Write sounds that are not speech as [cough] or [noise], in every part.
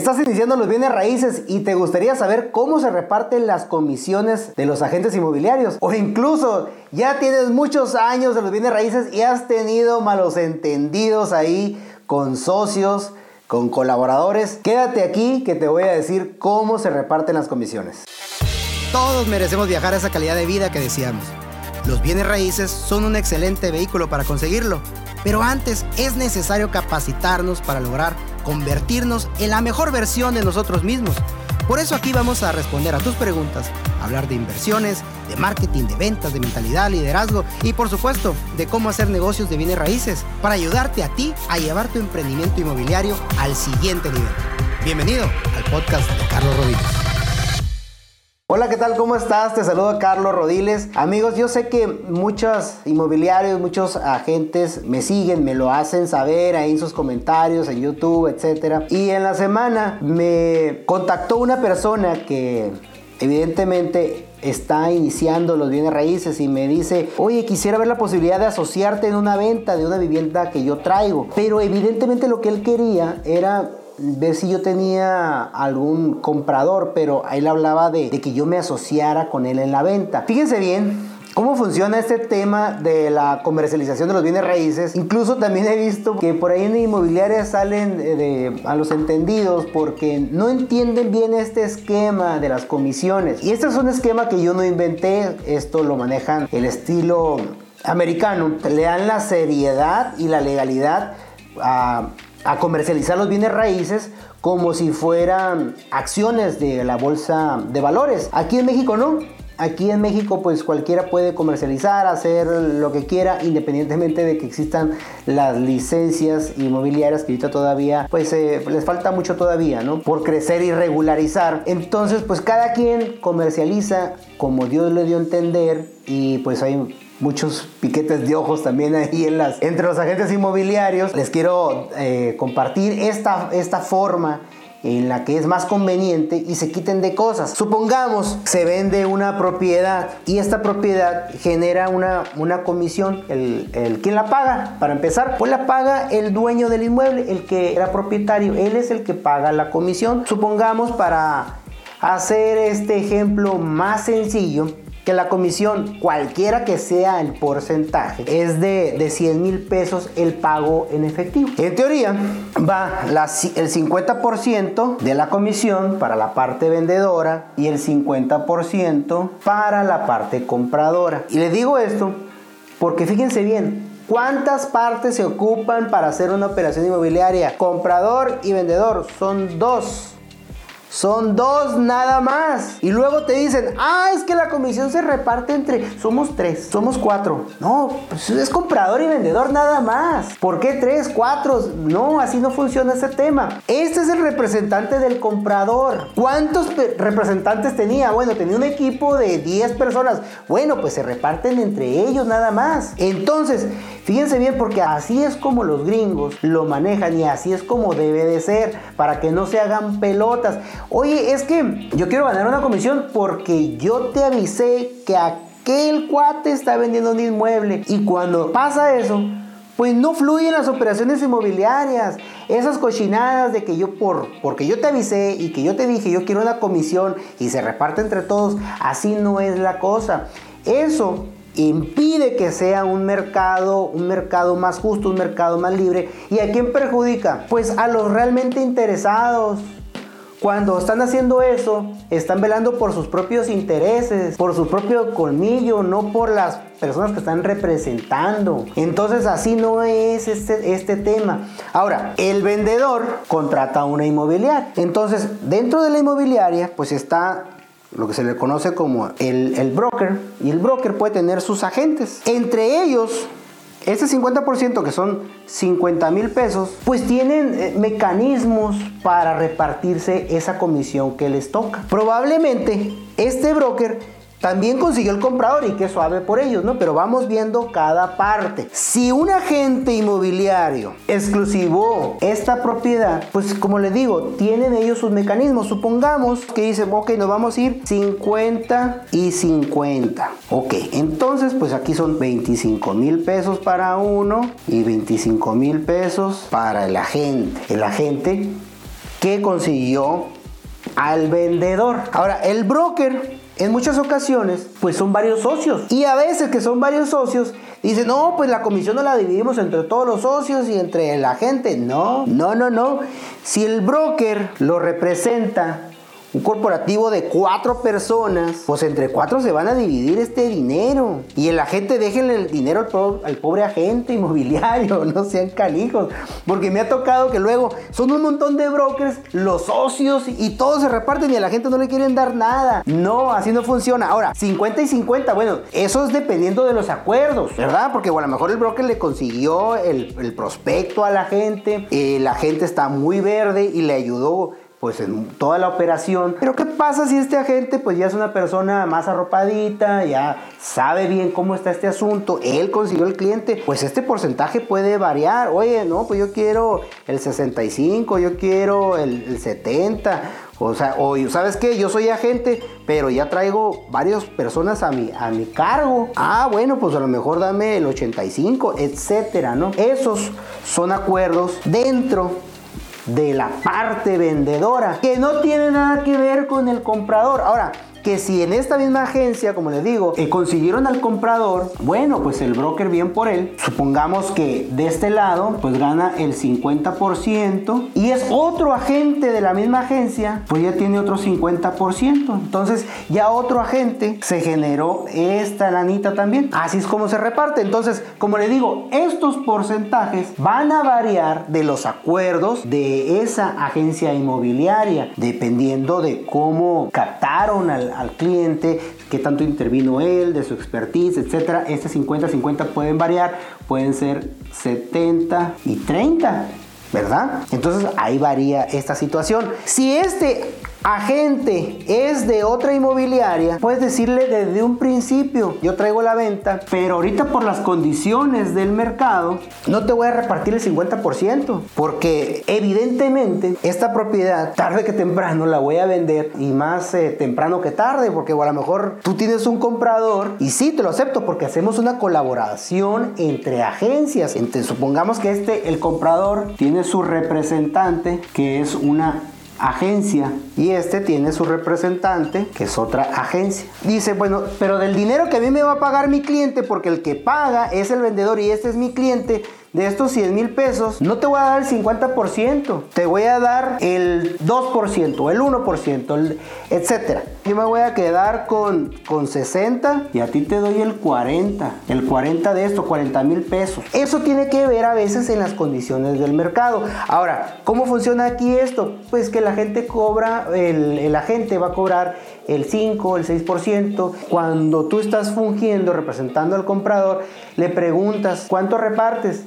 Estás iniciando los bienes raíces y te gustaría saber cómo se reparten las comisiones de los agentes inmobiliarios. O incluso ya tienes muchos años de los bienes raíces y has tenido malos entendidos ahí con socios, con colaboradores. Quédate aquí que te voy a decir cómo se reparten las comisiones. Todos merecemos viajar a esa calidad de vida que deseamos. Los bienes raíces son un excelente vehículo para conseguirlo, pero antes es necesario capacitarnos para lograr convertirnos en la mejor versión de nosotros mismos. Por eso aquí vamos a responder a tus preguntas, hablar de inversiones, de marketing, de ventas, de mentalidad, liderazgo y por supuesto de cómo hacer negocios de bienes raíces para ayudarte a ti a llevar tu emprendimiento inmobiliario al siguiente nivel. Bienvenido al podcast de Carlos Rodríguez. Hola, ¿qué tal? ¿Cómo estás? Te saludo Carlos Rodiles. Amigos, yo sé que muchos inmobiliarios, muchos agentes me siguen, me lo hacen saber ahí en sus comentarios, en YouTube, etc. Y en la semana me contactó una persona que evidentemente está iniciando los bienes raíces y me dice, oye, quisiera ver la posibilidad de asociarte en una venta de una vivienda que yo traigo. Pero evidentemente lo que él quería era ver si yo tenía algún comprador, pero él hablaba de, que yo me asociara con él en la venta. Fíjense bien, ¿Cómo funciona este tema de la comercialización de los bienes raíces? Incluso también he visto que por ahí en inmobiliarias salen a los entendidos porque no entienden bien este esquema de las comisiones. Y este es un esquema que yo no inventé, esto lo manejan el estilo americano. Le dan la seriedad y la legalidad a a comercializar los bienes raíces como si fueran acciones de la bolsa de valores. Aquí en México no. Aquí en México pues cualquiera puede comercializar, hacer lo que quiera independientemente de que existan las licencias inmobiliarias que ahorita todavía pues eh, les falta mucho todavía, ¿no? Por crecer y regularizar. Entonces pues cada quien comercializa como Dios le dio a entender y pues hay muchos piquetes de ojos también ahí en las, entre los agentes inmobiliarios. Les quiero eh, compartir esta, esta forma en la que es más conveniente y se quiten de cosas. Supongamos se vende una propiedad y esta propiedad genera una, una comisión. El, el, ¿Quién la paga? Para empezar, pues la paga el dueño del inmueble, el que era propietario. Él es el que paga la comisión. Supongamos para hacer este ejemplo más sencillo, que la comisión, cualquiera que sea el porcentaje, es de, de 100 mil pesos el pago en efectivo. En teoría, va el 50% de la comisión para la parte vendedora y el 50% para la parte compradora. Y le digo esto porque fíjense bien, ¿Cuántas partes se ocupan para hacer una operación inmobiliaria? Comprador y vendedor son dos. Son dos nada más. Y luego te dicen, ah, es que la comisión se reparte entre, somos tres, somos cuatro. No, pues es comprador y vendedor nada más. ¿Por qué tres, cuatro? No, así no funciona ese tema. Este es el representante del comprador. ¿Cuántos representantes tenía? Bueno, tenía un equipo de 10 personas. Bueno, pues se reparten entre ellos nada más. Entonces, fíjense bien porque así es como los gringos lo manejan y así es como debe de ser para que no se hagan pelotas. Oye, es que yo quiero ganar una comisión porque yo te avisé que aquel cuate está vendiendo un inmueble. Y cuando pasa eso, pues no fluyen las operaciones inmobiliarias. Esas cochinadas de que yo por porque yo te avisé y que yo te dije yo quiero una comisión y se reparte entre todos, así no es la cosa. Eso impide que sea un mercado, un mercado más justo, un mercado más libre. ¿Y a quién perjudica? Pues a los realmente interesados, cuando están haciendo eso, están velando por sus propios intereses, por su propio colmillo, no por las personas que están representando. Entonces así no es este, este tema. Ahora, el vendedor contrata una inmobiliaria. Entonces, dentro de la inmobiliaria, pues está lo que se le conoce como el, el broker, y el broker puede tener sus agentes. Entre ellos este 50% que son 50 mil pesos, pues tienen eh, mecanismos para repartirse esa comisión que les toca. Probablemente este broker también consiguió el comprador y qué suave por ellos, ¿no? Pero vamos viendo cada parte. Si un agente inmobiliario exclusivó esta propiedad, pues como les digo, tienen ellos sus mecanismos. Supongamos que dicen, ok, nos vamos a ir 50 y 50. Ok, entonces pues aquí son 25 mil pesos para uno y 25 mil pesos para el agente. El agente que consiguió al vendedor. Ahora, el broker en muchas ocasiones, pues son varios socios. Y a veces que son varios socios, dicen, no, pues la comisión no la dividimos entre todos los socios y entre la gente. No, no, no, no. Si el broker lo representa un corporativo de cuatro personas, pues entre cuatro se van a dividir este dinero. Y el agente, déjenle el dinero al, pobre agente inmobiliario, [laughs] no sean calijos. Porque me ha tocado que luego son un montón de brokers, los socios, y todos se reparten y a la gente no le quieren dar nada. No, así no funciona. Ahora, 50 y 50, bueno, eso es dependiendo de los acuerdos, ¿verdad? Porque bueno, a lo mejor el broker le consiguió el, prospecto a la gente, eh, la gente está muy verde y le ayudó pues en toda la operación. Pero ¿qué pasa si este agente pues ya es una persona más arropadita, ya sabe bien cómo está este asunto, él consiguió el cliente, pues este porcentaje puede variar. Oye, no, pues yo quiero el 65, yo quiero el, 70. O sea, o sabes qué, yo soy agente, pero ya traigo varias personas a mi, a mi cargo. Ah, bueno, pues a lo mejor dame el 85, etcétera, ¿no? Esos son acuerdos dentro de la parte vendedora, que no tiene nada que ver con el comprador. Ahora, que si en esta misma agencia, como les digo, eh, consiguieron al comprador, bueno, pues el broker bien por él. Supongamos que de este lado, pues gana el 50% y es otro agente de la misma agencia, pues ya tiene otro 50%. Entonces ya otro agente se generó esta lanita también. Así es como se reparte. Entonces, como le digo, estos porcentajes van a variar de los acuerdos de esa agencia inmobiliaria, dependiendo de cómo captaron al al, cliente, qué tanto intervino él, de su expertise, etcétera. Este 50-50 pueden variar, pueden ser 70 y 30. ¿verdad? Entonces ahí varía esta situación. Si este agente es de otra inmobiliaria, puedes decirle desde un principio, yo traigo la venta, pero ahorita por las condiciones del mercado, no te voy a repartir el 50%, porque evidentemente esta propiedad, tarde que temprano, la voy a vender y más eh, temprano que tarde, porque a lo mejor tú tienes un comprador y sí, te lo acepto, porque hacemos una colaboración entre agencias. Entre, supongamos que este, el comprador, tiene su representante, que es una agencia y este tiene su representante que es otra agencia. Dice, bueno, pero del dinero que a mí me va a pagar mi cliente, porque el que paga es el vendedor y este es mi cliente, de estos 100 mil pesos, no te voy a dar el 50%, te voy a dar el 2%, el 1%, el, etcétera. Yo me voy a quedar con, con 60 y a ti te doy el 40, el 40 de esto, 40 mil pesos. Eso tiene que ver a veces en las condiciones del mercado. Ahora, ¿cómo funciona aquí esto? Pues que la gente cobra, el, el agente va a cobrar el 5, el 6%. Cuando tú estás fungiendo, representando al comprador, le preguntas, ¿cuánto repartes?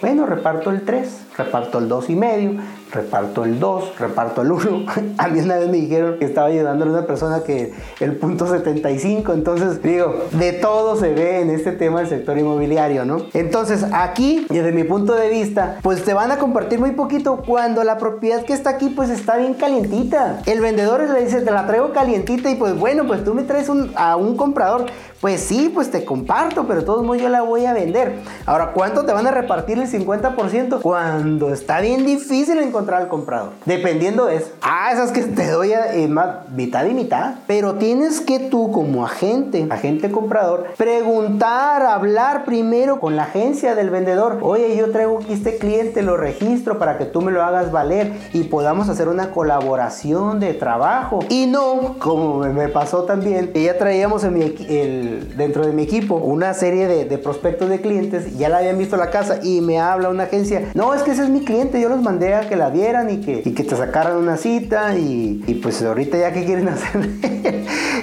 Bueno, reparto el 3, reparto el 2 y medio, reparto el 2, reparto el 1. [laughs] A mí una vez me dijeron que estaba ayudándole a una persona que el punto 75. Entonces, digo, de todo se ve en este tema del sector inmobiliario, ¿no? Entonces, aquí, desde mi punto de vista, pues te van a compartir muy poquito cuando la propiedad que está aquí, pues está bien calientita. El vendedor le dice, te la traigo calientita y pues bueno, pues tú me traes a un comprador. Pues sí, pues te comparto, pero de todos modos yo la voy a vender. Ahora, ¿cuánto te van a repartir el 50%? Cuando está bien difícil encontrar al comprador. Dependiendo de eso. Ah, esas que te doy eh, mitad y mitad. Pero tienes que tú como agente, agente comprador, preguntar, hablar primero con la agencia del vendedor. Oye, yo traigo aquí este cliente, lo registro para que tú me lo hagas valer y podamos hacer una colaboración de trabajo. Y no, como me pasó también, que ya traíamos en mi, el, dentro de mi equipo una serie de, de prospectos de clientes, ya la habían visto la casa y me habla una agencia. No, es que ese es mi cliente, yo los mandé a que la vieran y que, y que te sacaran una cita y, pues ahorita ya que quieren [laughs] hacer,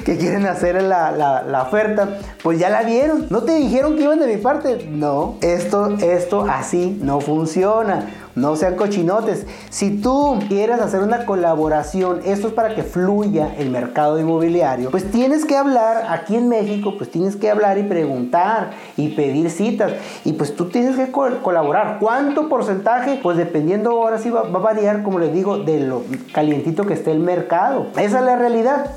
que quieren hacer la, la, la, oferta, pues ya la vieron. ¿No te dijeron que iban de mi parte? No, esto, esto así no funciona. No sean cochinotes. Si tú quieres hacer una colaboración, esto es para que fluya el mercado inmobiliario, pues tienes que hablar aquí en México, pues tienes que hablar y preguntar y pedir citas. Y pues tú tienes que colaborar. ¿Cuánto porcentaje? Pues dependiendo ahora sí va, va a variar, como les digo, de lo calientito que esté el mercado. Esa es la realidad.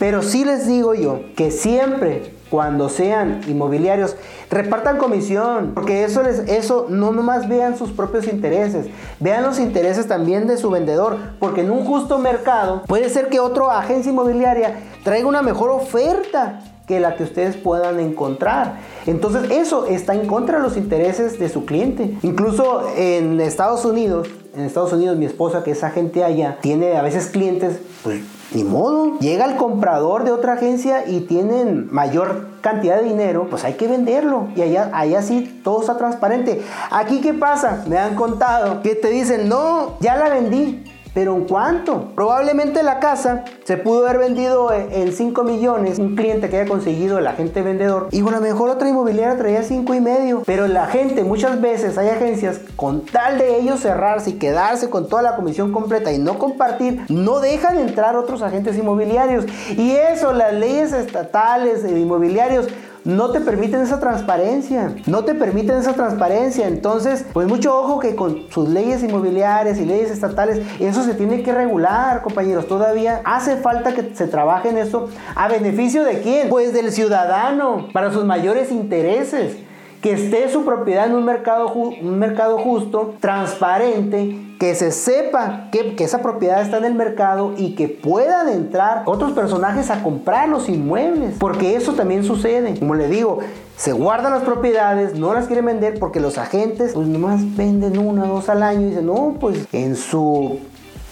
Pero sí les digo yo que siempre cuando sean inmobiliarios, repartan comisión, porque eso les, eso no nomás vean sus propios intereses, vean los intereses también de su vendedor, porque en un justo mercado puede ser que otra agencia inmobiliaria traiga una mejor oferta que la que ustedes puedan encontrar. Entonces eso está en contra de los intereses de su cliente. Incluso en Estados Unidos, en Estados Unidos mi esposa que es agente allá, tiene a veces clientes, pues ni modo, llega el comprador de otra agencia y tienen mayor cantidad de dinero, pues hay que venderlo. Y allá, allá sí todo está transparente. Aquí, ¿qué pasa? Me han contado que te dicen, no, ya la vendí. ¿Pero en cuánto? Probablemente la casa se pudo haber vendido en 5 millones. Un cliente que haya conseguido el agente vendedor. Y a lo mejor otra inmobiliaria traía 5 y medio. Pero la gente, muchas veces hay agencias, con tal de ellos cerrarse y quedarse con toda la comisión completa y no compartir, no dejan entrar otros agentes inmobiliarios. Y eso, las leyes estatales de inmobiliarios no te permiten esa transparencia. No te permiten esa transparencia. Entonces, pues mucho ojo que con sus leyes inmobiliarias y leyes estatales, eso se tiene que regular, compañeros. Todavía hace falta que se trabaje en eso. ¿A beneficio de quién? Pues del ciudadano, para sus mayores intereses que esté su propiedad en un mercado, un mercado justo, transparente, que se sepa que, que, esa propiedad está en el mercado y que puedan entrar otros personajes a comprar los inmuebles. Porque eso también sucede. Como le digo, se guardan las propiedades, no las quieren vender porque los agentes pues nomás venden una o dos al año y dicen, no, pues en su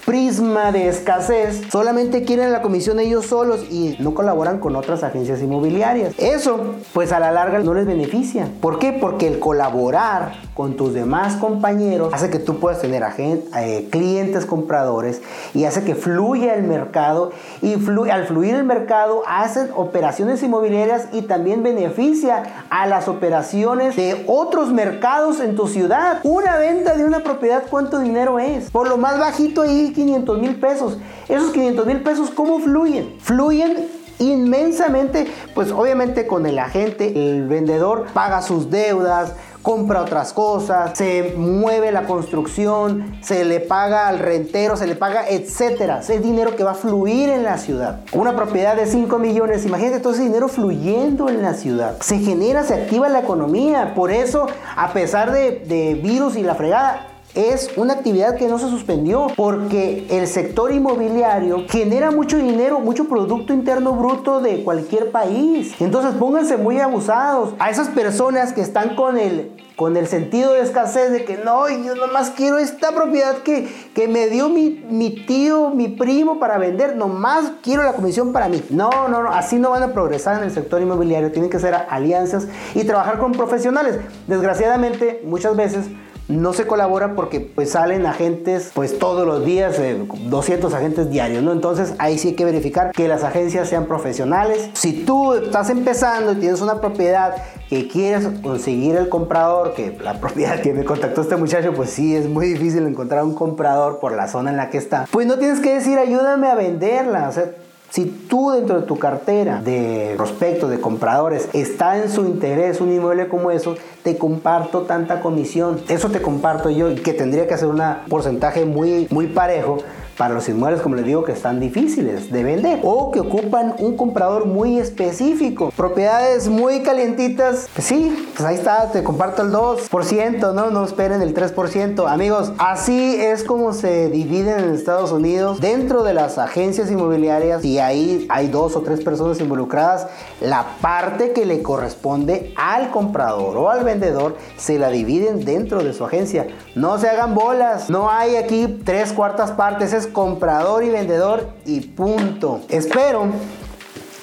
prisma de escasez, solamente quieren la comisión ellos solos y no colaboran con otras agencias inmobiliarias. Eso, pues a la larga no les beneficia. ¿Por qué? Porque el colaborar con tus demás compañeros hace que tú puedas tener eh, clientes compradores y hace que fluya el mercado y al fluir el mercado hacen operaciones inmobiliarias y también beneficia a las operaciones de otros mercados en tu ciudad. Una venta de una propiedad, ¿cuánto dinero es? Por lo más bajito ahí 500 mil pesos. Esos 500 mil pesos, ¿cómo fluyen? Fluyen inmensamente, pues obviamente con el agente, el vendedor paga sus deudas, compra otras cosas, se mueve la construcción, se le paga al rentero, se le paga, etcétera. Es dinero que va a fluir en la ciudad. Una propiedad de 5 millones, imagínate todo ese dinero fluyendo en la ciudad. Se genera, se activa la economía. Por eso, a pesar de, de virus y la fregada, es una actividad que no se suspendió porque el sector inmobiliario genera mucho dinero, mucho Producto Interno Bruto de cualquier país. Entonces pónganse muy abusados a esas personas que están con el con el sentido de escasez de que no, yo nomás quiero esta propiedad que, que me dio mi, mi, tío, mi primo para vender, nomás quiero la comisión para mí. No, no, no, así no van a progresar en el sector inmobiliario, tienen que hacer alianzas y trabajar con profesionales. Desgraciadamente, muchas veces no se colabora porque pues salen agentes pues todos los días, 200 eh, agentes diarios, ¿no? Entonces ahí sí hay que verificar que las agencias sean profesionales. Si tú estás empezando y tienes una propiedad que quieres conseguir el comprador, que la propiedad [laughs] que me contactó este muchacho, pues sí, es muy difícil encontrar un comprador por la zona en la que está, pues no tienes que decir ayúdame a venderla, o sea, si tú dentro de tu cartera de prospectos, de compradores, está en su interés un inmueble como eso, te comparto tanta comisión. Eso te comparto yo y que tendría que hacer un porcentaje muy, muy parejo para los inmuebles, como les digo, que están difíciles de vender o que ocupan un comprador muy específico. Propiedades muy calientitas, pues sí, pues ahí está, te comparto el 2%, ¿no? No esperen el 3%. Amigos, así es como se dividen en Estados Unidos dentro de las agencias inmobiliarias y ahí hay dos o tres personas involucradas, la parte que le corresponde al comprador o al vendedor se la dividen dentro de su agencia. No se hagan bolas, no hay aquí tres cuartas partes, es comprador y vendedor y punto. Espero,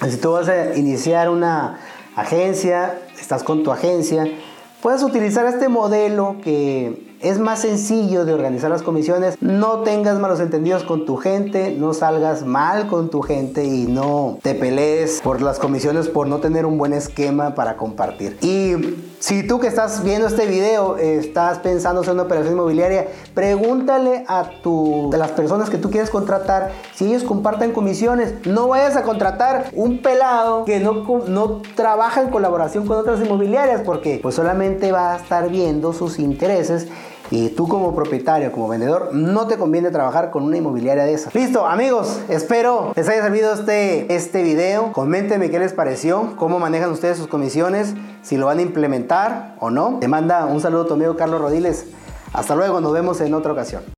si tú vas a iniciar una agencia, estás con tu agencia, puedes utilizar este modelo que es más sencillo de organizar las comisiones. No tengas malos entendidos con tu gente, no salgas mal con tu gente y no te pelees por las comisiones por no tener un buen esquema para compartir. Y si tú que estás viendo este video estás pensando hacer una operación inmobiliaria, pregúntale a, tu, las personas que tú quieres contratar si ellos comparten comisiones. No vayas a contratar un pelado que no, no trabaja en colaboración con otras inmobiliarias porque pues solamente va a estar viendo sus intereses Y tú como propietario, como vendedor, no te conviene trabajar con una inmobiliaria de esas. Listo, amigos, espero les haya servido este, este video. Coméntenme qué les pareció, cómo manejan ustedes sus comisiones, si lo van a implementar o no. Te manda un saludo tu amigo Carlos Rodiles. Hasta luego, nos vemos en otra ocasión.